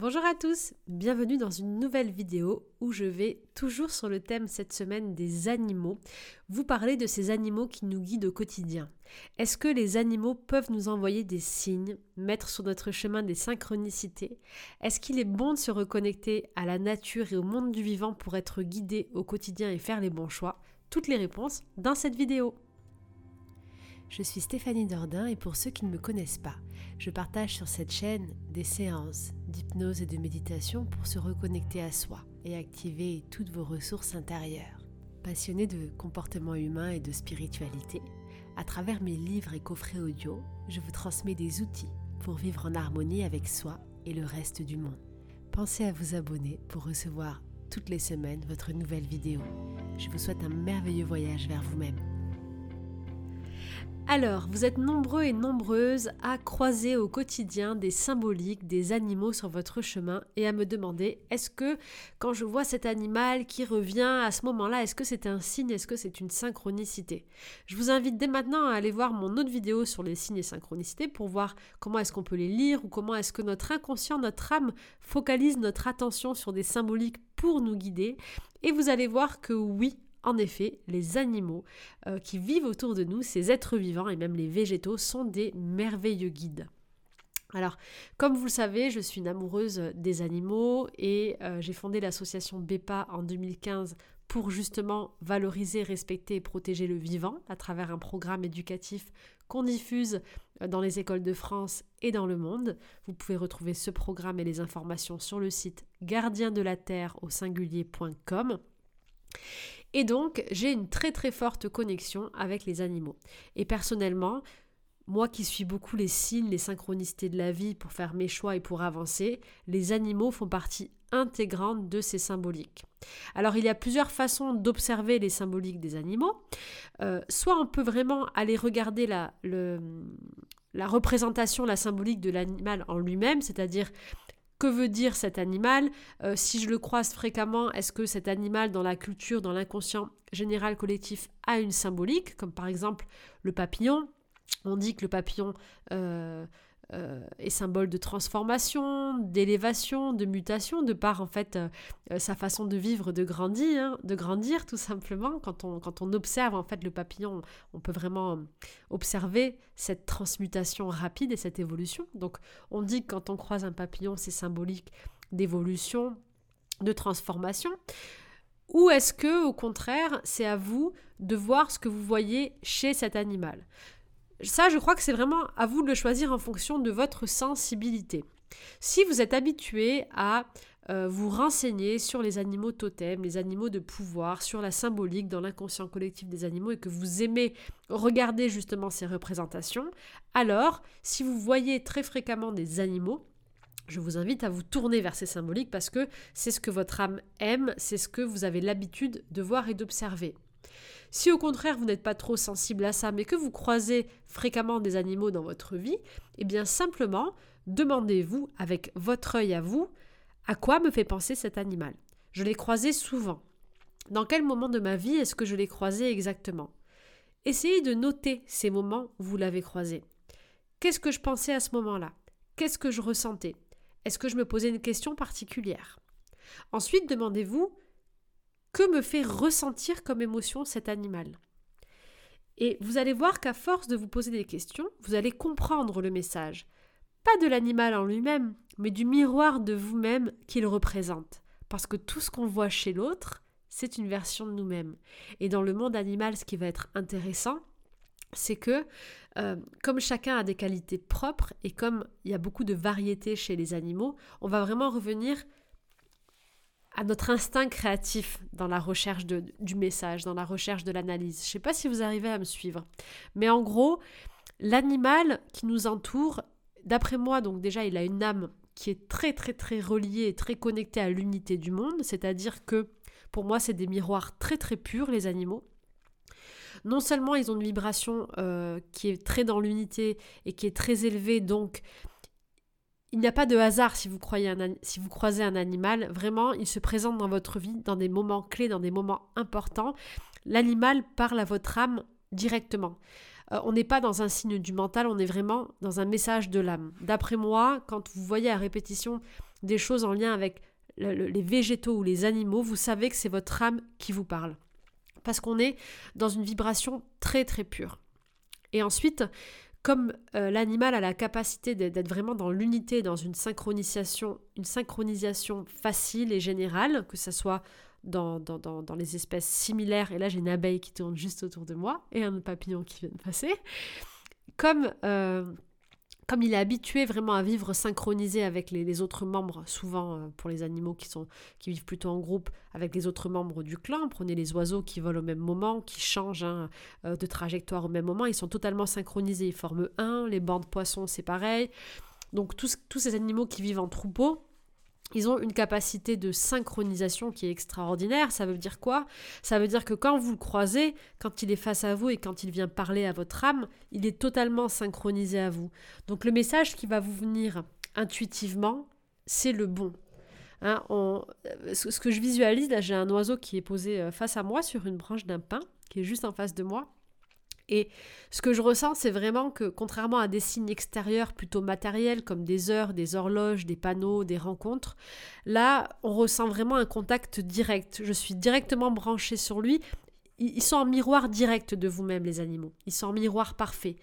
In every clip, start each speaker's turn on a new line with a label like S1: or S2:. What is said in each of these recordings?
S1: Bonjour à tous, bienvenue dans une nouvelle vidéo où je vais, toujours sur le thème cette semaine des animaux, vous parler de ces animaux qui nous guident au quotidien. Est-ce que les animaux peuvent nous envoyer des signes, mettre sur notre chemin des synchronicités? Est-ce qu'il est bon de se reconnecter à la nature et au monde du vivant pour être guidé au quotidien et faire les bons choix? Toutes les réponses dans cette vidéo. Je suis Stéphanie Dordain et pour ceux qui ne me connaissent pas, je partage sur cette chaîne des séances d'hypnose et de méditation pour se reconnecter à soi et activer toutes vos ressources intérieures. Passionnée de comportement humain et de spiritualité, à travers mes livres et coffrets audio, je vous transmets des outils pour vivre en harmonie avec soi et le reste du monde. Pensez à vous abonner pour recevoir toutes les semaines votre nouvelle vidéo. Je vous souhaite un merveilleux voyage vers vous-même. Alors, vous êtes nombreux et nombreuses à croiser au quotidien des symboliques, des animaux sur votre chemin et à me demander est-ce que quand je vois cet animal qui revient à ce moment-là, est-ce que c'est un signe, est-ce que c'est une synchronicité? Je vous invite dès maintenant à aller voir mon autre vidéo sur les signes et synchronicités pour voir comment est-ce qu'on peut les lire ou comment est-ce que notre inconscient, notre âme focalise notre attention sur des symboliques pour nous guider. Et vous allez voir que oui, en effet, les animaux euh, qui vivent autour de nous, ces êtres vivants et même les végétaux, sont des merveilleux guides. Alors, comme vous le savez, je suis une amoureuse des animaux et euh, j'ai fondé l'association BEPA en 2015 pour justement valoriser, respecter et protéger le vivant à travers un programme éducatif qu'on diffuse euh, dans les écoles de France et dans le monde. Vous pouvez retrouver ce programme et les informations sur le site gardien de la terre au singulier.com. Et donc, j'ai une très très forte connexion avec les animaux. Et personnellement, moi qui suis beaucoup les signes, les synchronicités de la vie pour faire mes choix et pour avancer, les animaux font partie intégrante de ces symboliques. Alors il y a plusieurs façons d'observer les symboliques des animaux. Euh, soit on peut vraiment aller regarder la, la représentation, la symbolique de l'animal en lui-même, c'est-à-dire que veut dire cet animal? Euh, Si je le croise fréquemment, est-ce que cet animal dans la culture, dans l'inconscient général collectif a une symbolique? Comme par exemple le papillon. On dit que le papillon euh, euh, est symbole de transformation, d'élévation, de mutation, de par en fait euh, sa façon de vivre, de grandir, hein, de grandir tout simplement. Quand on, quand on observe en fait le papillon, on peut vraiment observer cette transmutation rapide et cette évolution. Donc on dit que quand on croise un papillon, c'est symbolique d'évolution, de transformation. Ou est-ce que, au contraire, c'est à vous de voir ce que vous voyez chez cet animal? Ça, je crois que c'est vraiment à vous de le choisir en fonction de votre sensibilité. Si vous êtes habitué à euh, vous renseigner sur les animaux totems, les animaux de pouvoir, sur la symbolique dans l'inconscient collectif des animaux et que vous aimez regarder justement ces représentations, alors si vous voyez très fréquemment des animaux, je vous invite à vous tourner vers ces symboliques parce que c'est ce que votre âme aime, c'est ce que vous avez l'habitude de voir et d'observer. Si au contraire vous n'êtes pas trop sensible à ça, mais que vous croisez fréquemment des animaux dans votre vie, eh bien simplement demandez-vous avec votre œil à vous, à quoi me fait penser cet animal. Je l'ai croisé souvent. Dans quel moment de ma vie est-ce que je l'ai croisé exactement? Essayez de noter ces moments où vous l'avez croisé. Qu'est-ce que je pensais à ce moment-là? Qu'est-ce que je ressentais? Est-ce que je me posais une question particulière? Ensuite, demandez-vous que me fait ressentir comme émotion cet animal Et vous allez voir qu'à force de vous poser des questions, vous allez comprendre le message. Pas de l'animal en lui-même, mais du miroir de vous-même qu'il représente. Parce que tout ce qu'on voit chez l'autre, c'est une version de nous-mêmes. Et dans le monde animal, ce qui va être intéressant, c'est que euh, comme chacun a des qualités propres et comme il y a beaucoup de variétés chez les animaux, on va vraiment revenir à notre instinct créatif dans la recherche de, du message, dans la recherche de l'analyse. Je ne sais pas si vous arrivez à me suivre. Mais en gros, l'animal qui nous entoure, d'après moi, donc déjà, il a une âme qui est très très très reliée et très connectée à l'unité du monde, c'est-à-dire que pour moi, c'est des miroirs très très purs, les animaux. Non seulement ils ont une vibration euh, qui est très dans l'unité et qui est très élevée, donc il n'y a pas de hasard si vous, croisez un animal. Vraiment, il se présente dans votre vie dans des moments clés, dans des moments importants. L'animal parle à votre âme directement. euh, on n'est pas dans un signe du mental, on est vraiment dans un message de l'âme. D'après moi, quand vous voyez à répétition des choses en lien avec les végétaux ou les animaux, vous savez que c'est votre âme qui vous parle. Parce qu'on est dans une vibration très très pure. Et ensuite, comme euh, l'animal a la capacité d'être vraiment dans l'unité, dans une synchronisation, une synchronisation facile et générale, que ce soit dans, les espèces similaires, et là j'ai une abeille qui tourne juste autour de moi, et un papillon qui vient de passer, comme euh, comme il est habitué vraiment à vivre synchronisé avec les, autres membres, souvent euh, pour les animaux qui, vivent plutôt en groupe, avec les autres membres du clan, prenez les oiseaux qui volent au même moment, qui changent hein, euh, de trajectoire au même moment, ils sont totalement synchronisés, ils forment un, les bancs de poissons c'est pareil. Donc tous, tous ces animaux qui vivent en troupeau, ils ont une capacité de synchronisation qui est extraordinaire. Ça veut dire quoi? Ça veut dire que quand vous le croisez, quand il est face à vous et quand il vient parler à votre âme, il est totalement synchronisé à vous. Donc le message qui va vous venir intuitivement, c'est le bon. Hein, ce que je visualise, là j'ai un oiseau qui est posé euh, face à moi sur une branche d'un pin, qui est juste en face de moi. Et ce que je ressens, c'est vraiment que contrairement à des signes extérieurs plutôt matériels comme des heures, des horloges, des panneaux, des rencontres, là, on ressent vraiment un contact direct. Je suis directement branchée sur lui. Ils sont en miroir direct de vous-même, les animaux. Ils sont en miroir parfait.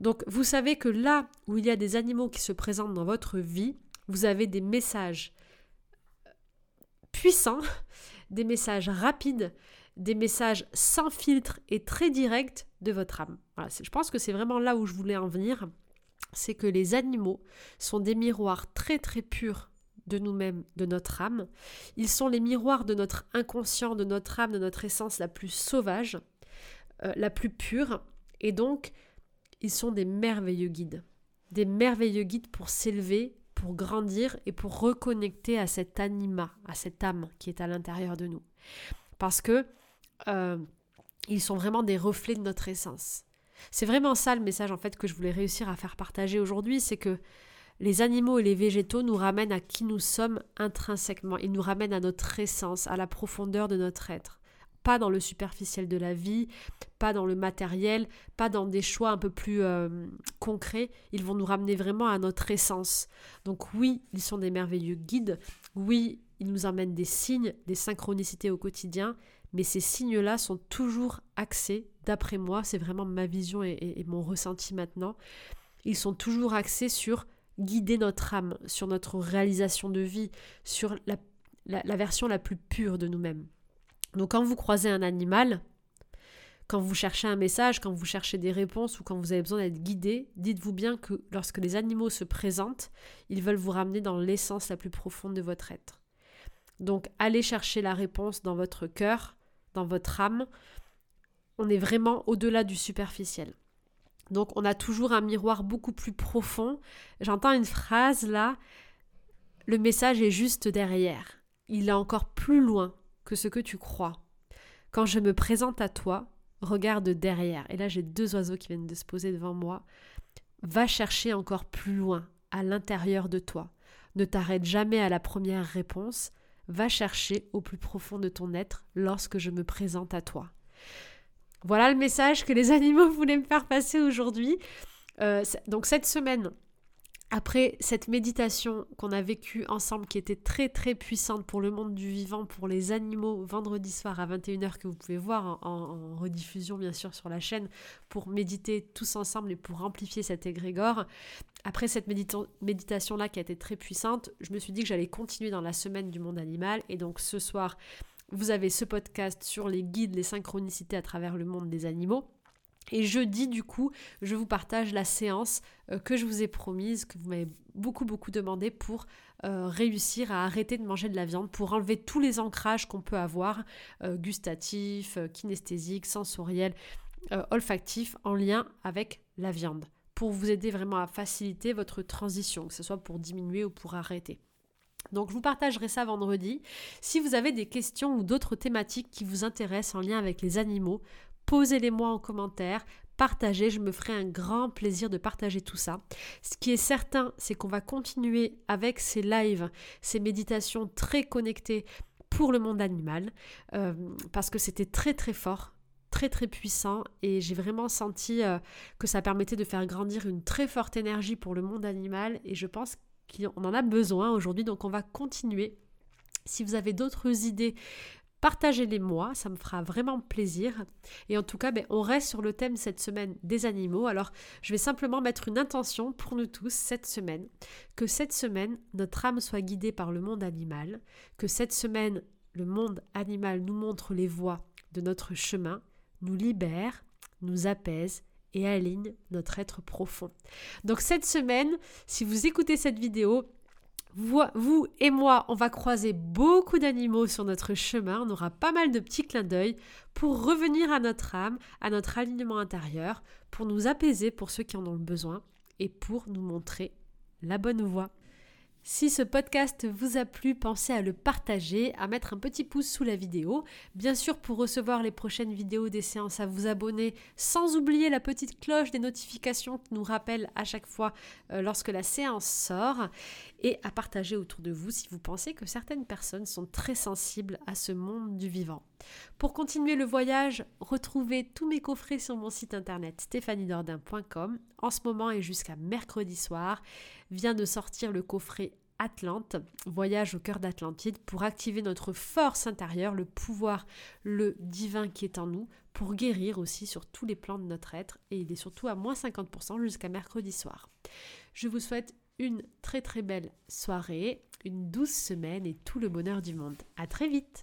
S1: Donc, vous savez que là où il y a des animaux qui se présentent dans votre vie, vous avez des messages puissants, des messages rapides, des messages sans filtre et très directs de votre âme. Voilà, je pense que c'est vraiment là où je voulais en venir. C'est que les animaux sont des miroirs très très purs de nous-mêmes, de notre âme. Ils sont les miroirs de notre inconscient, de notre âme, de notre essence la plus sauvage, euh, la plus pure. Et donc, ils sont des merveilleux guides. Des merveilleux guides pour s'élever, pour grandir et pour reconnecter à cet anima, à cette âme qui est à l'intérieur de nous. Parce que euh, ils sont vraiment des reflets de notre essence. C'est vraiment ça le message en fait que je voulais réussir à faire partager aujourd'hui, c'est que les animaux et les végétaux nous ramènent à qui nous sommes intrinsèquement, ils nous ramènent à notre essence, à la profondeur de notre être. Pas dans le superficiel de la vie, pas dans le matériel, pas dans des choix un peu plus euh, concrets, ils vont nous ramener vraiment à notre essence. Donc oui, ils sont des merveilleux guides, oui, ils nous emmènent des signes, des synchronicités au quotidien, mais ces signes-là sont toujours axés, d'après moi, c'est vraiment ma vision et, mon ressenti maintenant, ils sont toujours axés sur guider notre âme, sur notre réalisation de vie, sur la, la version la plus pure de nous-mêmes. Donc quand vous croisez un animal, quand vous cherchez un message, quand vous cherchez des réponses ou quand vous avez besoin d'être guidé, dites-vous bien que lorsque les animaux se présentent, ils veulent vous ramener dans l'essence la plus profonde de votre être. Donc allez chercher la réponse dans votre cœur, dans votre âme, on est vraiment au-delà du superficiel. Donc on a toujours un miroir beaucoup plus profond. J'entends une phrase là, le message est juste derrière. Il est encore plus loin que ce que tu crois. Quand je me présente à toi, regarde derrière. Et là j'ai deux oiseaux qui viennent de se poser devant moi. Va chercher encore plus loin, à l'intérieur de toi. Ne t'arrête jamais à la première réponse va chercher au plus profond de ton être lorsque je me présente à toi. Voilà le message que les animaux voulaient me faire passer aujourd'hui. Euh, donc cette semaine, après cette méditation qu'on a vécue ensemble, qui était très très puissante pour le monde du vivant, pour les animaux, vendredi soir à 21h, que vous pouvez voir en, rediffusion bien sûr sur la chaîne, pour méditer tous ensemble et pour amplifier cet égrégore, après cette méditation-là qui a été très puissante, je me suis dit que j'allais continuer dans la semaine du monde animal. Et donc ce soir, vous avez ce podcast sur les guides, les synchronicités à travers le monde des animaux. Et jeudi, du coup, je vous partage la séance euh, que je vous ai promise, que vous m'avez beaucoup, beaucoup demandé pour euh, réussir à arrêter de manger de la viande, pour enlever tous les ancrages qu'on peut avoir, euh, gustatifs, kinesthésiques, sensoriels, olfactifs, en lien avec la viande, pour vous aider vraiment à faciliter votre transition, que ce soit pour diminuer ou pour arrêter. Donc je vous partagerai ça vendredi. Si vous avez des questions ou d'autres thématiques qui vous intéressent en lien avec les animaux, posez-les-moi en commentaire, partagez, je me ferai un grand plaisir de partager tout ça. Ce qui est certain, c'est qu'on va continuer avec ces lives, ces méditations très connectées pour le monde animal, euh, parce que c'était très très fort très très puissant et j'ai vraiment senti euh, que ça permettait de faire grandir une très forte énergie pour le monde animal et je pense qu'on en a besoin aujourd'hui donc on va continuer. Si vous avez d'autres idées partagez-les moi, ça me fera vraiment plaisir. Et en tout cas, ben, on reste sur le thème cette semaine des animaux. Alors, je vais simplement mettre une intention pour nous tous cette semaine, que cette semaine, notre âme soit guidée par le monde animal, que cette semaine, le monde animal nous montre les voies de notre chemin, nous libère, nous apaise et aligne notre être profond. Donc cette semaine, si vous écoutez cette vidéo, vous, et moi, on va croiser beaucoup d'animaux sur notre chemin. On aura pas mal de petits clins d'œil pour revenir à notre âme, à notre alignement intérieur, pour nous apaiser pour ceux qui en ont le besoin et pour nous montrer la bonne voie. Si ce podcast vous a plu, pensez à le partager, à mettre un petit pouce sous la vidéo. Bien sûr, pour recevoir les prochaines vidéos des séances, à vous abonner, sans oublier la petite cloche des notifications qui nous rappelle à chaque fois euh, lorsque la séance sort, et à partager autour de vous si vous pensez que certaines personnes sont très sensibles à ce monde du vivant. Pour continuer le voyage, retrouvez tous mes coffrets sur mon site internet stéphaniedordin.com. En ce moment et jusqu'à mercredi soir, vient de sortir le coffret Atlante, voyage au cœur d'Atlantide, pour activer notre force intérieure, le pouvoir, le divin qui est en nous, pour guérir aussi sur tous les plans de notre être, et il est surtout à moins 50% jusqu'à mercredi soir. Je vous souhaite une très très belle soirée, une douce semaine et tout le bonheur du monde. À très vite